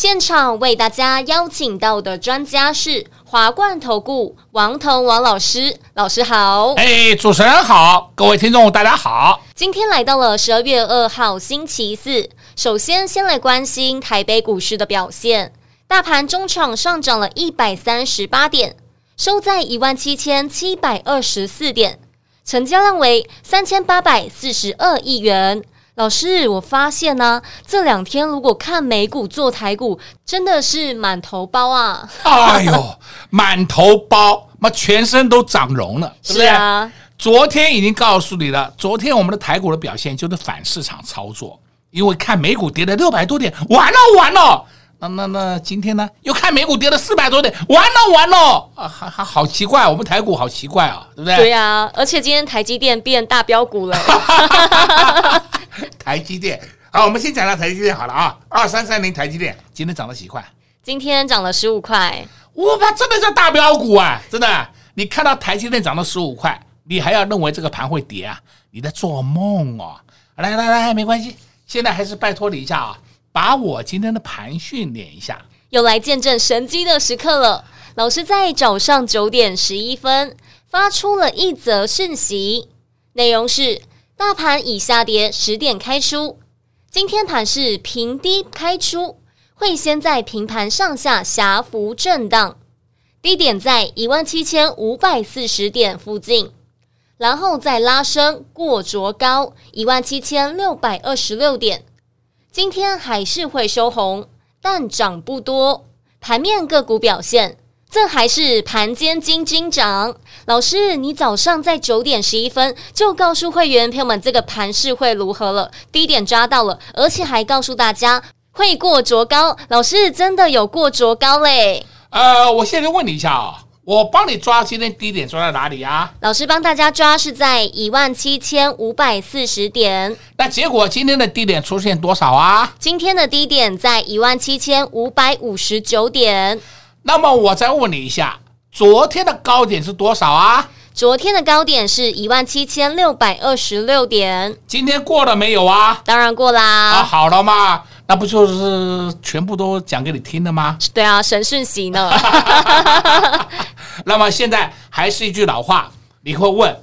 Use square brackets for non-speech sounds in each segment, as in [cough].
现场为大家邀请到的专家是华冠投顾王腾王老师，老师好。哎，主持人好，各位听众大家好。今天来到了十二月二号星期四，首先先来关心台北股市的表现，大盘中场上涨了一百三十八点，收在一万七千七百二十四点，成交量为三千八百四十二亿元。老师，我发现呢、啊，这两天如果看美股做台股，真的是满头包啊！哎呦，[laughs] 满头包，那全身都长绒了，是不是？是啊。昨天已经告诉你了，昨天我们的台股的表现就是反市场操作，因为看美股跌了六百多点，完了完了。那那那今天呢，又看美股跌了四百多点，完了完了啊，还还好奇怪，我们台股好奇怪啊，对不对？对呀、啊，而且今天台积电变大标股了。[laughs] [laughs] 台积电，好，我们先讲到台积电好了啊，二三三零台积电今天涨了几块？今天涨了十五块。我怕真的是大标股啊！真的，你看到台积电涨了十五块，你还要认为这个盘会跌啊？你在做梦哦！来来来，没关系，现在还是拜托你一下啊，把我今天的盘训练一下。又来见证神机的时刻了。老师在早上九点十一分发出了一则讯息，内容是。大盘已下跌十点开出，今天盘是平低开出，会先在平盘上下狭幅震荡，低点在一万七千五百四十点附近，然后再拉升过卓高一万七千六百二十六点。今天还是会收红，但涨不多。盘面个股表现。这还是盘间金金涨，老师，你早上在九点十一分就告诉会员朋友们这个盘势会如何了，低点抓到了，而且还告诉大家会过卓高，老师真的有过卓高嘞。呃，我现在问你一下啊，我帮你抓今天低点抓在哪里啊？老师帮大家抓是在一万七千五百四十点，那结果今天的低点出现多少啊？今天的低点在一万七千五百五十九点。那么我再问你一下，昨天的高点是多少啊？昨天的高点是一万七千六百二十六点。今天过了没有啊？当然过啦。啊，好了嘛，那不就是全部都讲给你听的吗？对啊，神讯息呢。[laughs] 那么现在还是一句老话，你会问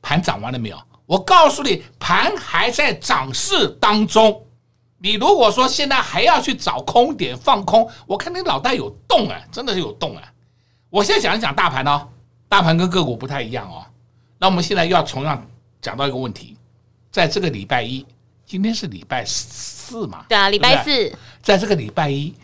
盘涨完了没有？我告诉你，盘还在涨势当中。你如果说现在还要去找空点放空，我看你脑袋有洞啊，真的是有洞啊！我现在讲一讲大盘哦，大盘跟个股不太一样哦。那我们现在又要同样讲到一个问题，在这个礼拜一，今天是礼拜四嘛？对啊，礼拜四，在这个礼拜一，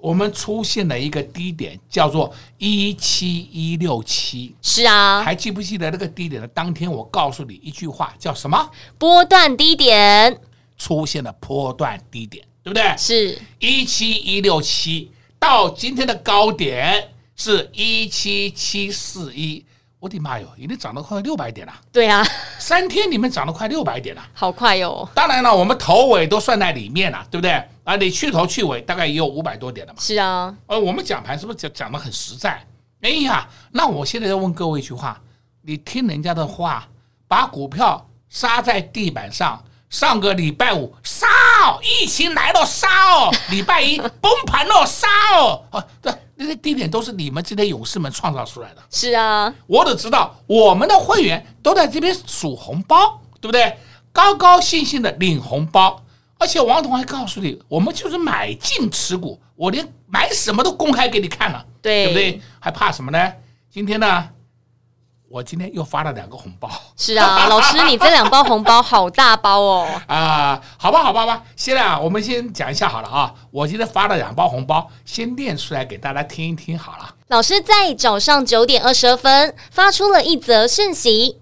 我们出现了一个低点，叫做一七一六七。是啊，还记不记得那个低点的当天？我告诉你一句话，叫什么？波段低点。出现了波段低点，对不对？是一七一六七到今天的高点是一七七四一，我的妈哟，已经涨了快六百点了。对啊，三天里面涨了快六百点了，好快哟！当然了，我们头尾都算在里面了，对不对？啊，你去头去尾大概也有五百多点了嘛。是啊，呃，我们讲盘是不是讲讲的很实在？哎呀，那我现在要问各位一句话，你听人家的话，把股票杀在地板上。上个礼拜五杀哦，疫情来了杀哦，礼拜一崩盘了杀 [laughs] 哦，啊，对，那些低点都是你们这些勇士们创造出来的。是啊，我只知道我们的会员都在这边数红包，对不对？高高兴兴的领红包，而且王总还告诉你，我们就是买进持股，我连买什么都公开给你看了，对，对不对？还怕什么呢？今天呢？我今天又发了两个红包，是啊，[laughs] 老师，你这两包红包好大包哦。啊，好吧，好吧吧，现在啊，我们先讲一下好了啊。我今天发了两包红包，先念出来给大家听一听好了。老师在早上九点二十二分发出了一则讯息，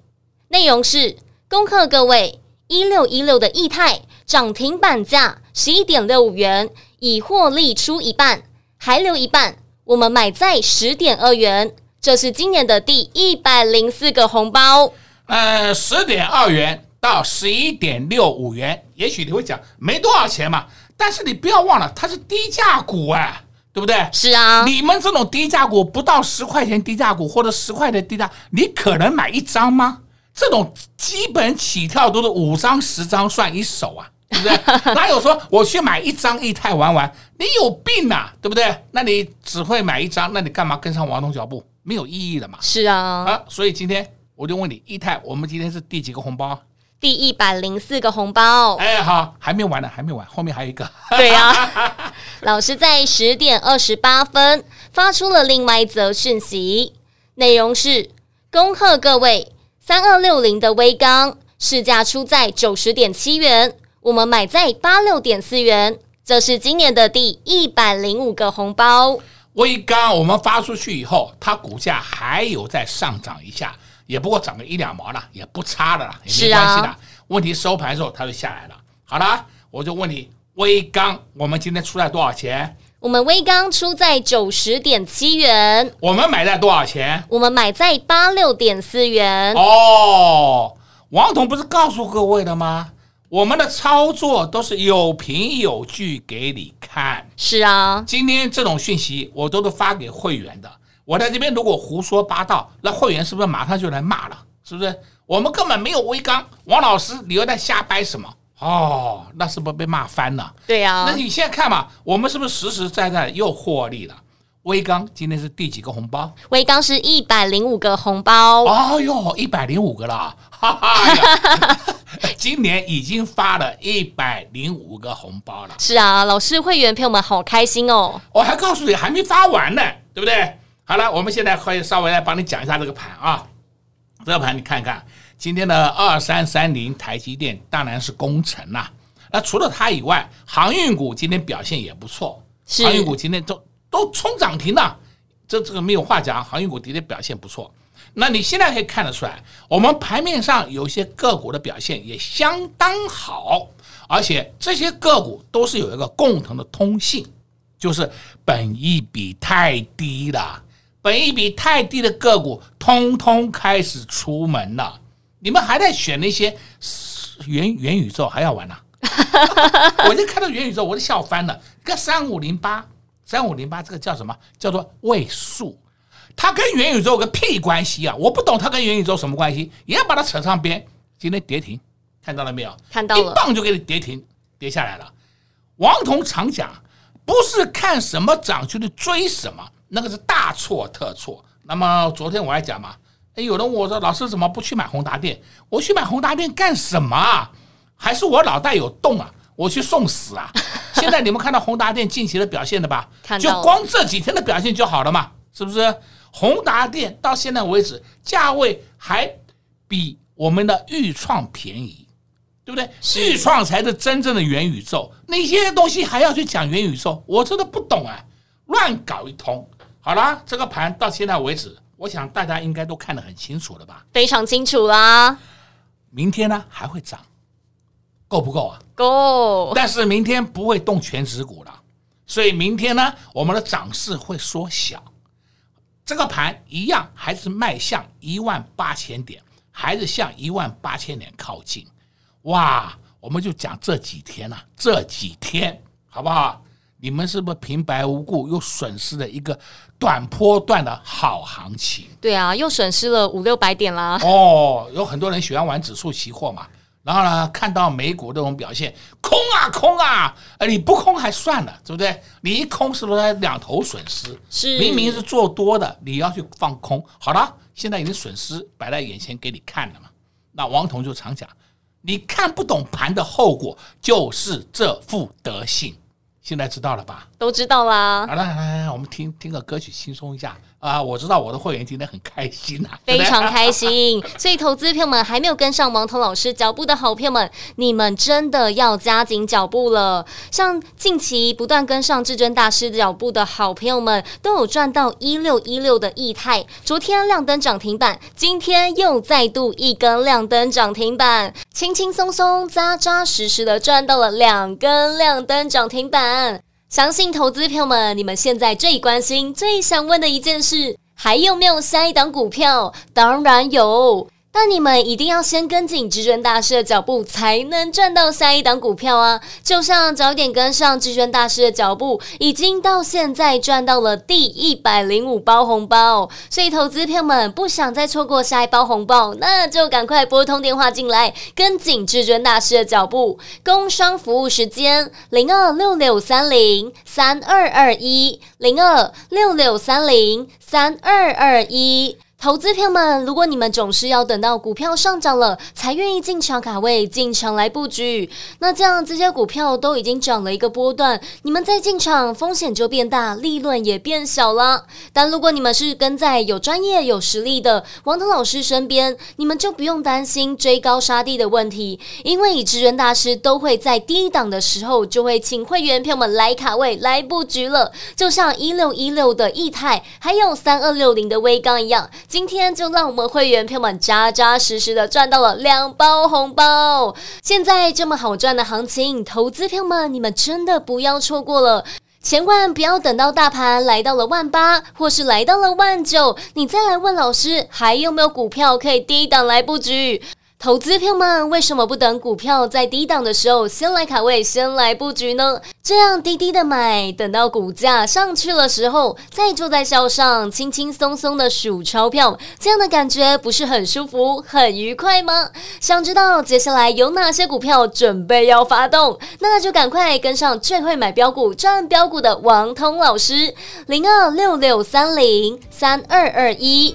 内容是：恭贺各位一六一六的易泰涨停板价十一点六五元，已获利出一半，还留一半，我们买在十点二元。这是今年的第一百零四个红包。呃，十点二元到十一点六五元，也许你会讲没多少钱嘛，但是你不要忘了，它是低价股啊。对不对？是啊，你们这种低价股不到十块钱低价股或者十块的低价，你可能买一张吗？这种基本起跳都是五张十张算一手啊，对不对？[laughs] 哪有说我去买一张一泰玩玩？你有病呐、啊，对不对？那你只会买一张，那你干嘛跟上王东脚步？没有意义了嘛。是啊，啊，所以今天我就问你，液态，我们今天是第几个红包？第一百零四个红包，哎，好，还没完呢，还没完，后面还有一个。对呀、啊，[laughs] 老师在十点二十八分发出了另外一则讯息，内容是：恭贺各位，三二六零的威刚市价出在九十点七元，我们买在八六点四元，这是今年的第一百零五个红包。威刚我们发出去以后，它股价还有再上涨一下。也不过涨个一两毛了，也不差的了，也没关系的。啊、问题收盘的时候它就下来了。好了，我就问你，威刚我们今天出在多少钱？我们威刚出在九十点七元。我们买在多少钱？我们买在八六点四元。哦，王总不是告诉各位了吗？我们的操作都是有凭有据给你看。是啊，今天这种讯息我都是发给会员的。我在这边如果胡说八道，那会员是不是马上就来骂了？是不是？我们根本没有威刚，王老师，你又在瞎掰什么？哦，那是不是被骂翻了？对呀、啊。那你现在看嘛，我们是不是实实在在又获利了？威刚今天是第几个红包？威刚是一百零五个红包。哦哟，一百零五个了，哈哈。[laughs] 今年已经发了一百零五个红包了。是啊，老师会员朋友们好开心哦。我还告诉你，还没发完呢，对不对？好了，我们现在可以稍微来帮你讲一下这个盘啊。这个盘你看看，今天的二三三零台积电当然是功臣呐。那除了它以外，航运股今天表现也不错，航运股今天都都冲涨停了，这这个没有话讲，航运股的确表现不错。那你现在可以看得出来，我们盘面上有些个股的表现也相当好，而且这些个股都是有一个共同的通性，就是本益比太低了。本益比太低的个股，通通开始出门了。你们还在选那些元元宇宙，还要玩呢、啊？[laughs] 我就看到元宇宙，我都笑翻了。个三五零八，三五零八，这个叫什么？叫做位数。它跟元宇宙有个屁关系啊！我不懂它跟元宇宙什么关系，也要把它扯上边。今天跌停，看到了没有？看到了，一棒就给你跌停，跌下来了。王彤常讲，不是看什么涨就去追什么。那个是大错特错。那么昨天我还讲嘛，哎，有人问我说，老师怎么不去买宏达电？我去买宏达电干什么啊？还是我脑袋有洞啊？我去送死啊！[laughs] 现在你们看到宏达电近期的表现了吧？就光这几天的表现就好了嘛？是不是？宏达电到现在为止价位还比我们的预创便宜，对不对？预创才是真正的元宇宙，那些东西还要去讲元宇宙，我真的不懂啊！乱搞一通。好啦，这个盘到现在为止，我想大家应该都看得很清楚了吧？非常清楚啦。明天呢还会涨，够不够啊？够。但是明天不会动全指股了，所以明天呢，我们的涨势会缩小。这个盘一样还是迈向一万八千点，还是向一万八千点靠近。哇，我们就讲这几天了，这几天好不好？你们是不是平白无故又损失了一个短波段的好行情？对啊，又损失了五六百点啦。哦，有很多人喜欢玩指数期货嘛，然后呢，看到美股这种表现，空啊空啊，呃，你不空还算了，对不对？你一空是不是两头损失？是，明明是做多的，你要去放空。好了，现在已经损失摆在眼前给你看了嘛。那王彤就常讲，你看不懂盘的后果就是这副德性。现在知道了吧？都知道啦。好了，来来来，我们听听个歌曲，轻松一下，啊，我知道我的会员今天很开心呐、[laughs] 啊，非常开心。[laughs] 所以，投资朋友们还没有跟上王彤老师脚步的好朋友们，你们真的要加紧脚步了。像近期不断跟上至尊大师脚步的好朋友们，都有赚到一六一六的驿泰，昨天亮灯涨停板，今天又再度一根亮灯涨停板，轻轻松松、扎扎实实的赚到了两根亮灯涨停板。相信投资朋友们，你们现在最关心、最想问的一件事，还有没有下一档股票？当然有。但你们一定要先跟紧至尊大师的脚步，才能赚到下一档股票啊！就像早点跟上至尊大师的脚步，已经到现在赚到了第一百零五包红包。所以，投资朋友们不想再错过下一包红包，那就赶快拨通电话进来，跟紧至尊大师的脚步。工商服务时间：零二六六三零三二二一，零二六六三零三二二一。投资朋友们，如果你们总是要等到股票上涨了才愿意进场卡位、进场来布局，那这样这些股票都已经涨了一个波段，你们再进场风险就变大，利润也变小了。但如果你们是跟在有专业、有实力的王腾老师身边，你们就不用担心追高杀低的问题，因为以至尊大师都会在低档的时候就会请会员朋友们来卡位、来布局了，就像一六一六的驿泰，还有三二六零的威刚一样。今天就让我们会员朋友们扎扎实实的赚到了两包红包。现在这么好赚的行情，投资朋友们你们真的不要错过了，千万不要等到大盘来到了万八，或是来到了万九，你再来问老师还有没有股票可以低档来布局。投资票们，为什么不等股票在低档的时候先来卡位、先来布局呢？这样低低的买，等到股价上去了时候，再坐在轿上，轻轻松松的数钞票，这样的感觉不是很舒服、很愉快吗？想知道接下来有哪些股票准备要发动，那就赶快跟上最会买标股、赚标股的王通老师，零二六六三零三二二一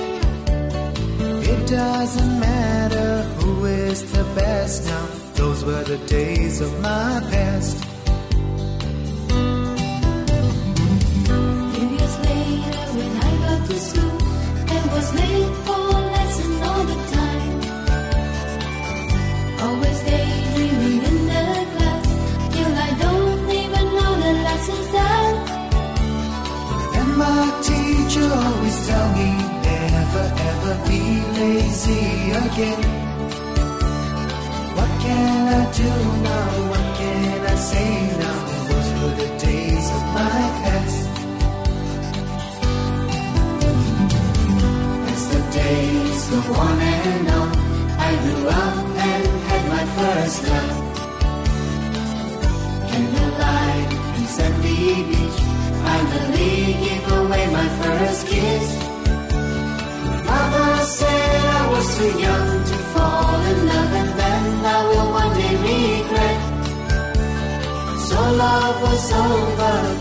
doesn't matter who is the best now. Those were the days of my past. Few years later, when I got to school, it was late. never be lazy again. What can I do now? What can I say now? Those were the days of my past. As the days go on and on, I grew up and had my first love. Candlelight and sandy beach, I finally gave away my first kiss. too young to fall in love, and then I will one day regret. So love was over.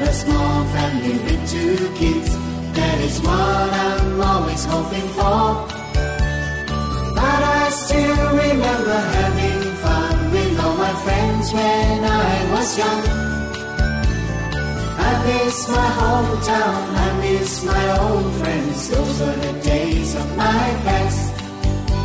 A small family with two kids. That is what I'm always hoping for. But I still remember having fun with all my friends when I was young. I miss my hometown, I miss my old friends. Those were the days of my past.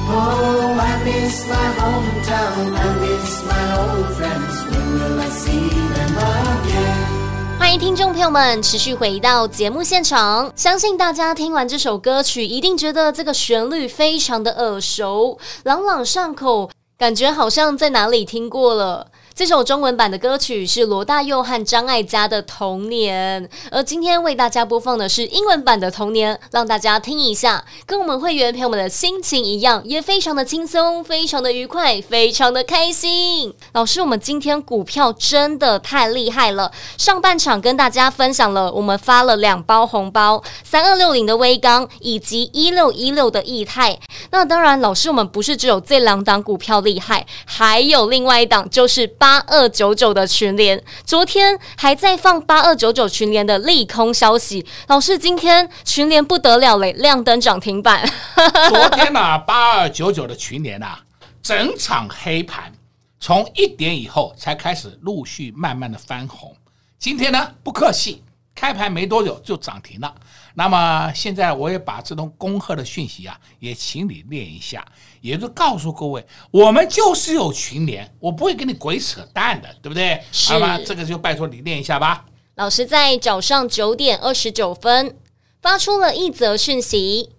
Oh, I miss my hometown, I miss my old friends. When will I see them again? 欢迎听众朋友们持续回到节目现场。相信大家听完这首歌曲，一定觉得这个旋律非常的耳熟，朗朗上口，感觉好像在哪里听过了。这首中文版的歌曲是罗大佑和张艾嘉的《童年》，而今天为大家播放的是英文版的《童年》，让大家听一下，跟我们会员朋友们的心情一样，也非常的轻松，非常的愉快，非常的开心。老师，我们今天股票真的太厉害了，上半场跟大家分享了，我们发了两包红包，三二六零的威刚以及一六一六的易泰。那当然，老师，我们不是只有这两档股票厉害，还有另外一档就是。八二九九的群联，昨天还在放八二九九群联的利空消息。老师，今天群联不得了嘞，亮灯涨停板。[laughs] 昨天呢、啊，八二九九的群联啊，整场黑盘，从一点以后才开始陆续慢慢的翻红。今天呢，不客气，开盘没多久就涨停了。那么现在我也把这种恭贺的讯息啊，也请你念一下，也就告诉各位，我们就是有群联，我不会跟你鬼扯淡的，对不对？是。好吧，这个就拜托你练一下吧。老师在早上九点二十九分发出了一则讯息，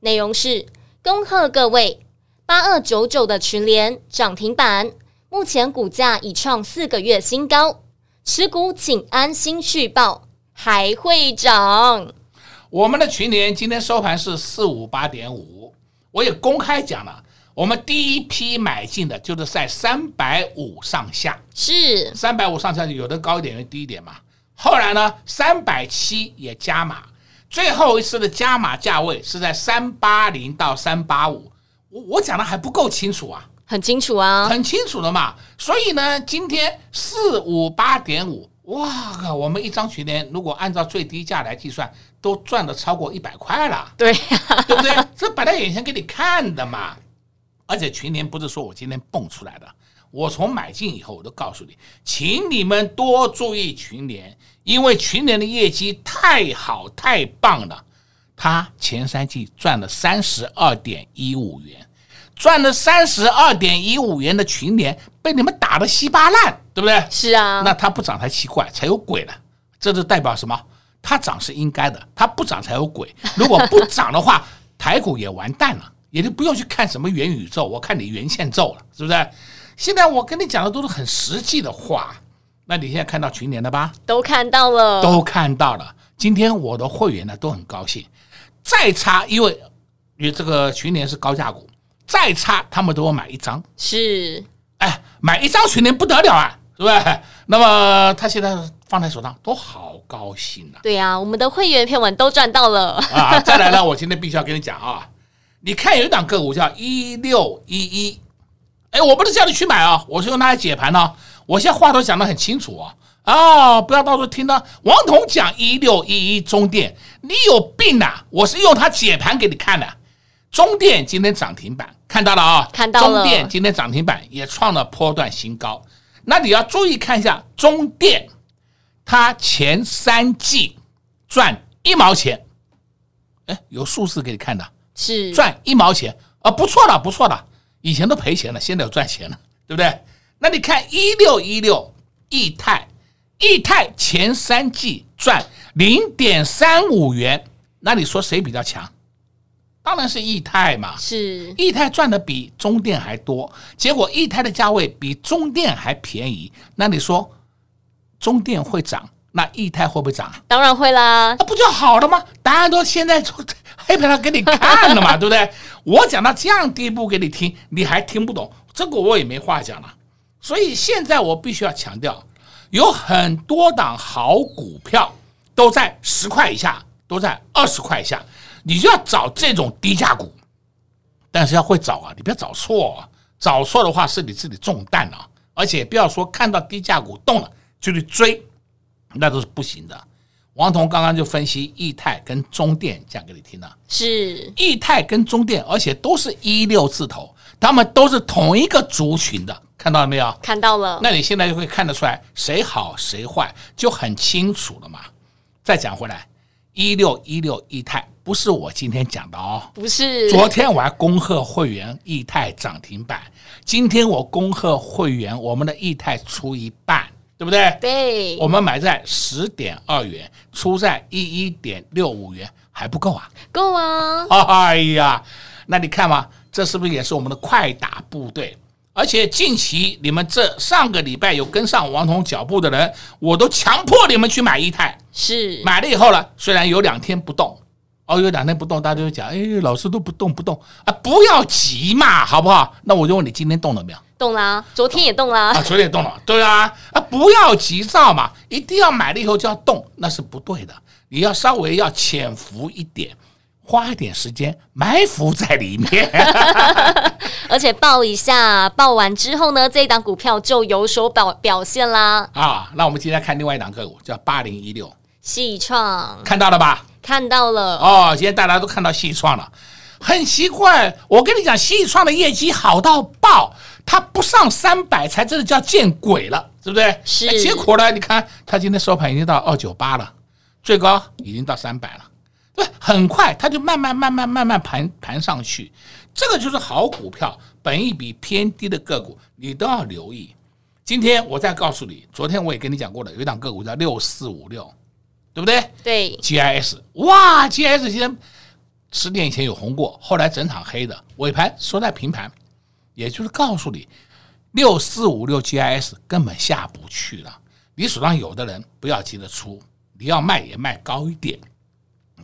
内容是恭贺各位，八二九九的群联涨停板，目前股价已创四个月新高，持股请安心续报，还会涨。我们的群联今天收盘是四五八点五，我也公开讲了，我们第一批买进的就是在三百五上下，是三百五上下，有的高一点，有的低一点嘛。后来呢，三百七也加码，最后一次的加码价位是在三八零到三八五，我我讲的还不够清楚啊？很清楚啊，很清楚的嘛。所以呢，今天四五八点五。哇靠！我们一张群联，如果按照最低价来计算，都赚了超过一百块了。对呀，对不对？这摆在眼前给你看的嘛。而且群联不是说我今天蹦出来的，我从买进以后，我都告诉你，请你们多注意群联，因为群联的业绩太好太棒了。它前三季赚了三十二点一五元。赚了三十二点一五元的群联被你们打得稀巴烂，对不对？是啊，那它不涨才奇怪，才有鬼了。这就代表什么？它涨是应该的，它不涨才有鬼。如果不涨的话，[laughs] 台股也完蛋了，也就不用去看什么元宇宙，我看你元件咒了，是不是？现在我跟你讲的都是很实际的话。那你现在看到群联了吧？都看到了，都看到了。今天我的会员呢都很高兴，再差，因为因为这个群联是高价股。再差，他们都要买一张。是，哎，买一张群联不得了啊，是不是？[laughs] 那么他现在放在手上，都好高兴啊。对呀、啊，我们的会员片文都赚到了啊！再来呢，我今天必须要跟你讲啊，你看有一档个股叫一六一一，哎，我不是叫你去买啊，我是用它来解盘呢、啊。我现在话都讲得很清楚啊，啊，不要到时候听到王彤讲一六一一中电，你有病啊！我是用它解盘给你看的。中电今天涨停板，看到了啊、哦？看到了。中电今天涨停板也创了波段新高。那你要注意看一下中电，它前三季赚一毛钱，哎，有数字给你看的，是赚一毛钱啊，不错了，不错了。以前都赔钱了，现在有赚钱了，对不对？那你看一六一六易泰，易泰前三季赚零点三五元，那你说谁比较强？当然是易泰嘛，是易泰赚的比中电还多，结果易泰的价位比中电还便宜，那你说中电会涨，那异泰会不会涨？当然会啦，那不就好了吗？答案都现在黑板上给你看了嘛，[laughs] 对不对？我讲到这样地步给你听，你还听不懂，这个我也没话讲了。所以现在我必须要强调，有很多档好股票都在十块以下，都在二十块以下，你就要找这种低价股，但是要会找啊，你不要找错啊，找错的话是你自己中弹啊，而且不要说看到低价股动了就去追，那都是不行的。王彤刚刚就分析易泰跟中电讲给你听了，是易泰跟中电，而且都是一六字头，他们都是同一个族群的，看到了没有？看到了。那你现在就会看得出来谁好谁坏，就很清楚了嘛。再讲回来，一六一六易泰不是我今天讲的哦，不是。昨天我还恭贺会员易泰涨停板，今天我恭贺会员我们的易泰出一半。对不对？对，我们买在十点二元，出在一一点六五元，还不够啊？够啊！哎呀，那你看嘛，这是不是也是我们的快打部队？而且近期你们这上个礼拜有跟上王彤脚步的人，我都强迫你们去买一泰，是买了以后呢，虽然有两天不动，哦，有两天不动，大家就讲，哎，老师都不动不动啊，不要急嘛，好不好？那我就问你，今天动了没有？动啦，昨天也动啦，啊，昨天也动了，对啊，啊，不要急躁嘛，一定要买了以后就要动，那是不对的。你要稍微要潜伏一点，花一点时间埋伏在里面，[laughs] 而且报一下，报完之后呢，这一档股票就有所表表现啦。啊，那我们今天看另外一档个股，叫八零一六，矽创，看到了吧？看到了。哦，今天大家都看到矽创了，很奇怪，我跟你讲，矽创的业绩好到爆。它不上三百才真的叫见鬼了，对不对？是。结果呢？你看它今天收盘已经到二九八了，最高已经到三百了，对，很快它就慢慢慢慢慢慢盘盘上去。这个就是好股票，本一比偏低的个股，你都要留意。今天我再告诉你，昨天我也跟你讲过了，有一档个股叫六四五六，对不对？对。GIS，哇，GIS 今天十点以前有红过，后来整场黑的，尾盘收在平盘。也就是告诉你，六四五六 GIS 根本下不去了。你手上有的人不要急着出，你要卖也卖高一点。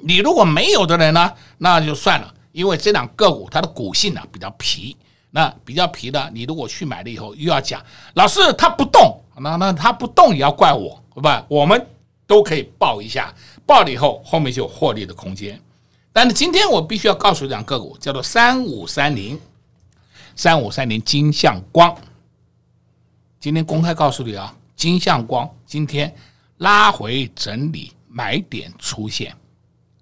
你如果没有的人呢，那就算了，因为这两个股它的股性呢比较皮，那比较皮的，你如果去买了以后又要讲，老师它不动，那那它不动也要怪我，对吧？我们都可以报一下，报了以后后面就有获利的空间。但是今天我必须要告诉两个股，叫做三五三零。三五三零金像光，今天公开告诉你啊，金像光今天拉回整理买点出现，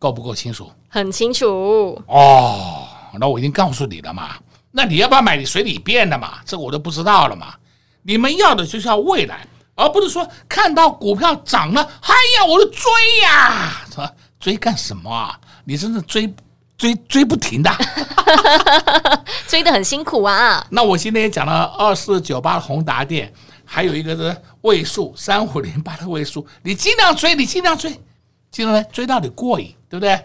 够不够清楚？很清楚哦。那我已经告诉你了嘛，那你要不要买？你随你便的嘛，这个我都不知道了嘛。你们要的就是要未来，而不是说看到股票涨了，哎呀，我就追呀？[laughs] 追干什么啊？你真的追？追追不停的，[laughs] 追得很辛苦啊！那我今天也讲了二四九八的宏达电，还有一个是位数三五零八的位数，你尽量追，你尽量追，尽量追到你过瘾，对不对？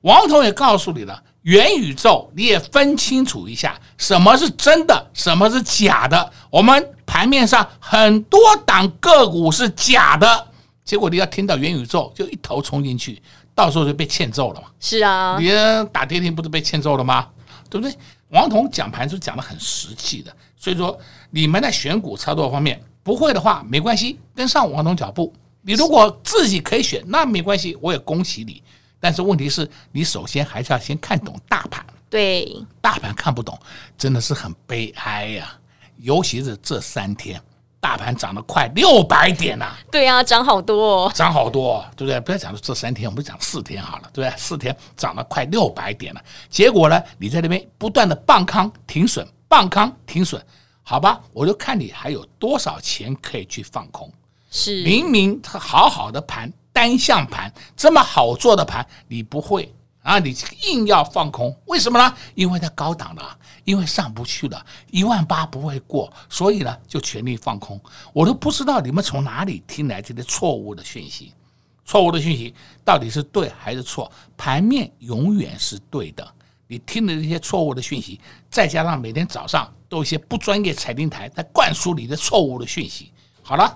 王彤也告诉你了，元宇宙你也分清楚一下，什么是真的，什么是假的。我们盘面上很多档个股是假的，结果你要听到元宇宙，就一头冲进去。到时候就被欠揍了嘛？是啊，你打跌停不是被欠揍了吗？对不对？王彤讲盘是讲的很实际的，所以说你们在选股操作方面不会的话没关系，跟上王彤脚步。你如果自己可以选，那没关系，我也恭喜你。但是问题是你首先还是要先看懂大盘。对，大盘看不懂真的是很悲哀呀，尤其是这三天。大盘涨了快六百点呐、啊！对啊，涨好多、哦，涨好多、哦，对不对？不要讲这三天，我们讲四天好了，对不对？四天涨了快六百点了，结果呢，你在那边不断的棒康停损，棒康停损，好吧？我就看你还有多少钱可以去放空。是，明明它好好的盘，单向盘这么好做的盘，你不会。啊，你硬要放空，为什么呢？因为它高档了，因为上不去了，一万八不会过，所以呢就全力放空。我都不知道你们从哪里听来这些错误的讯息，错误的讯息到底是对还是错？盘面永远是对的，你听的这些错误的讯息，再加上每天早上都有一些不专业财经台在灌输你的错误的讯息。好了，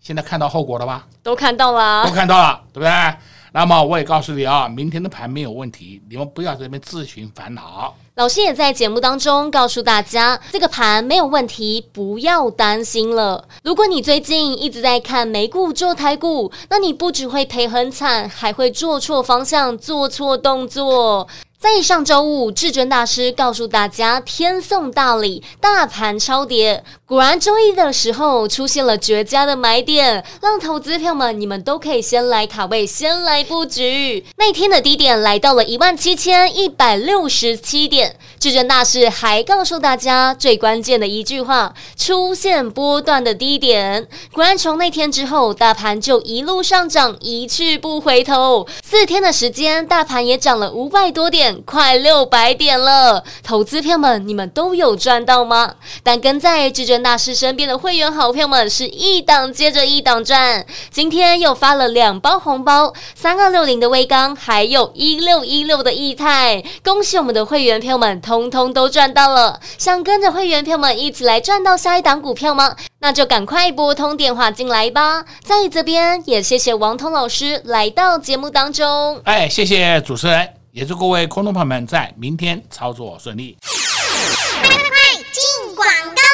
现在看到后果了吧？都看到了，都看到了，对不对？那么我也告诉你啊，明天的盘没有问题，你们不要在这边自寻烦恼。老师也在节目当中告诉大家，这个盘没有问题，不要担心了。如果你最近一直在看美股做台股，那你不只会赔很惨，还会做错方向，做错动作。在上周五，至尊大师告诉大家，天送大礼，大盘超跌。果然，周一的时候出现了绝佳的买点，让投资票们你们都可以先来卡位，先来布局。那天的低点来到了一万七千一百六十七点。至尊大师还告诉大家最关键的一句话：出现波段的低点。果然，从那天之后，大盘就一路上涨，一去不回头。四天的时间，大盘也涨了五百多点。快六百点了，投资票们，你们都有赚到吗？但跟在至尊大师身边的会员好票们是一档接着一档赚。今天又发了两包红包，三二六零的威刚，还有一六一六的义泰，恭喜我们的会员票们，通通都赚到了。想跟着会员票们一起来赚到下一档股票吗？那就赶快拨通电话进来吧。在这边也谢谢王彤老师来到节目当中。哎，谢谢主持人。也祝各位观众朋友们在明天操作顺利。快进广告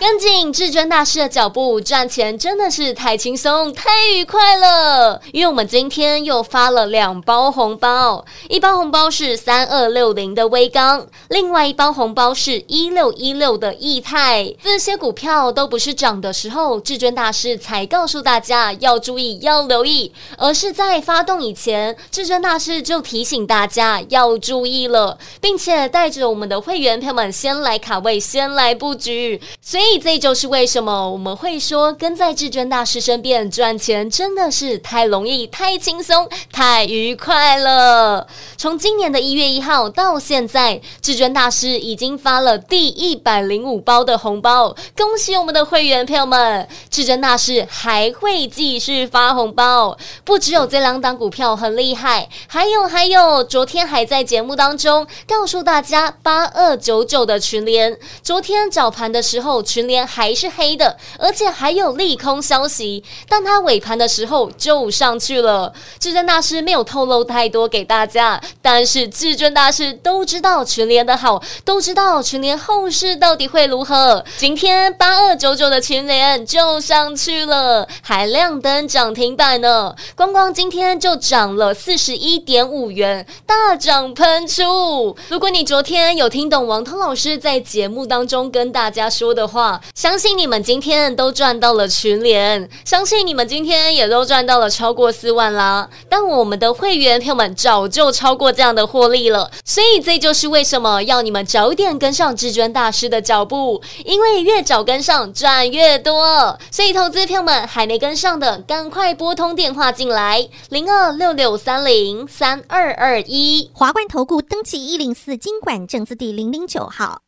跟紧至尊大师的脚步，赚钱真的是太轻松、太愉快了。因为我们今天又发了两包红包，一包红包是三二六零的微刚，另外一包红包是一六一六的义泰。这些股票都不是涨的时候，至尊大师才告诉大家要注意、要留意，而是在发动以前，至尊大师就提醒大家要注意了，并且带着我们的会员朋友们先来卡位、先来布局，所以。所以这就是为什么我们会说跟在至尊大师身边赚钱真的是太容易、太轻松、太愉快了。从今年的一月一号到现在，至尊大师已经发了第一百零五包的红包，恭喜我们的会员朋友们！至尊大师还会继续发红包，不只有这两档股票很厉害，还有还有，昨天还在节目当中告诉大家八二九九的群联，昨天早盘的时候。群联还是黑的，而且还有利空消息，但它尾盘的时候就上去了。至尊大师没有透露太多给大家，但是至尊大师都知道群联的好，都知道群联后市到底会如何。今天八二九九的群联就上去了，还亮灯涨停板呢，光光今天就涨了四十一点五元，大涨喷出。如果你昨天有听懂王涛老师在节目当中跟大家说的话，相信你们今天都赚到了群联，相信你们今天也都赚到了超过四万啦。但我们的会员朋友们早就超过这样的获利了，所以这就是为什么要你们早点跟上至尊大师的脚步，因为越早跟上赚越多。所以投资朋友们还没跟上的，赶快拨通电话进来，零二六六三零三二二一，华冠投顾登记一零四金管证字第零零九号。